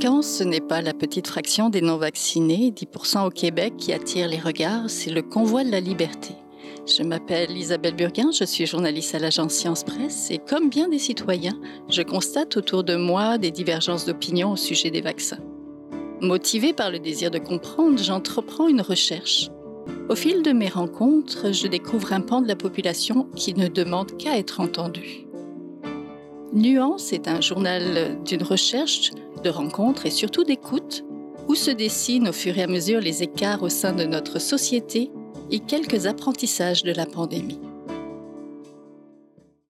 ce n'est pas la petite fraction des non-vaccinés, 10% au Québec, qui attire les regards, c'est le convoi de la liberté. Je m'appelle Isabelle Burguin, je suis journaliste à l'agence Science Presse et comme bien des citoyens, je constate autour de moi des divergences d'opinion au sujet des vaccins. Motivée par le désir de comprendre, j'entreprends une recherche. Au fil de mes rencontres, je découvre un pan de la population qui ne demande qu'à être entendu. Nuance est un journal d'une recherche, de rencontres et surtout d'écoute, où se dessinent au fur et à mesure les écarts au sein de notre société et quelques apprentissages de la pandémie.